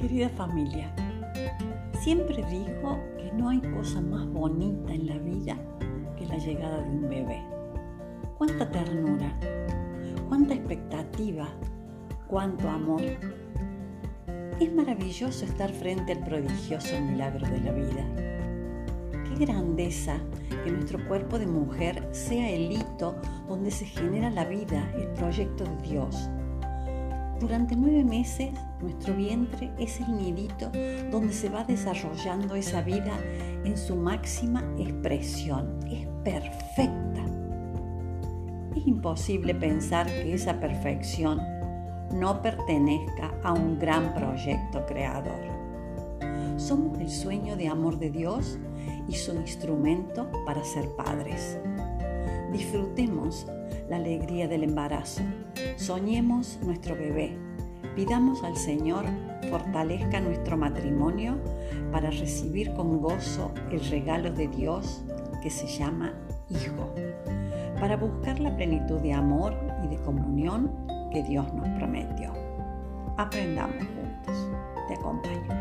Querida familia, siempre digo que no hay cosa más bonita en la vida que la llegada de un bebé. Cuánta ternura, cuánta expectativa, cuánto amor. Es maravilloso estar frente al prodigioso milagro de la vida. Qué grandeza que nuestro cuerpo de mujer sea el hito donde se genera la vida, el proyecto de Dios durante nueve meses nuestro vientre es el nidito donde se va desarrollando esa vida en su máxima expresión. Es perfecta. Es imposible pensar que esa perfección no pertenezca a un gran proyecto creador. Somos el sueño de amor de Dios y su instrumento para ser padres. Disfrutemos la alegría del embarazo. Soñemos nuestro bebé. Pidamos al Señor fortalezca nuestro matrimonio para recibir con gozo el regalo de Dios que se llama Hijo, para buscar la plenitud de amor y de comunión que Dios nos prometió. Aprendamos juntos. Te acompaño.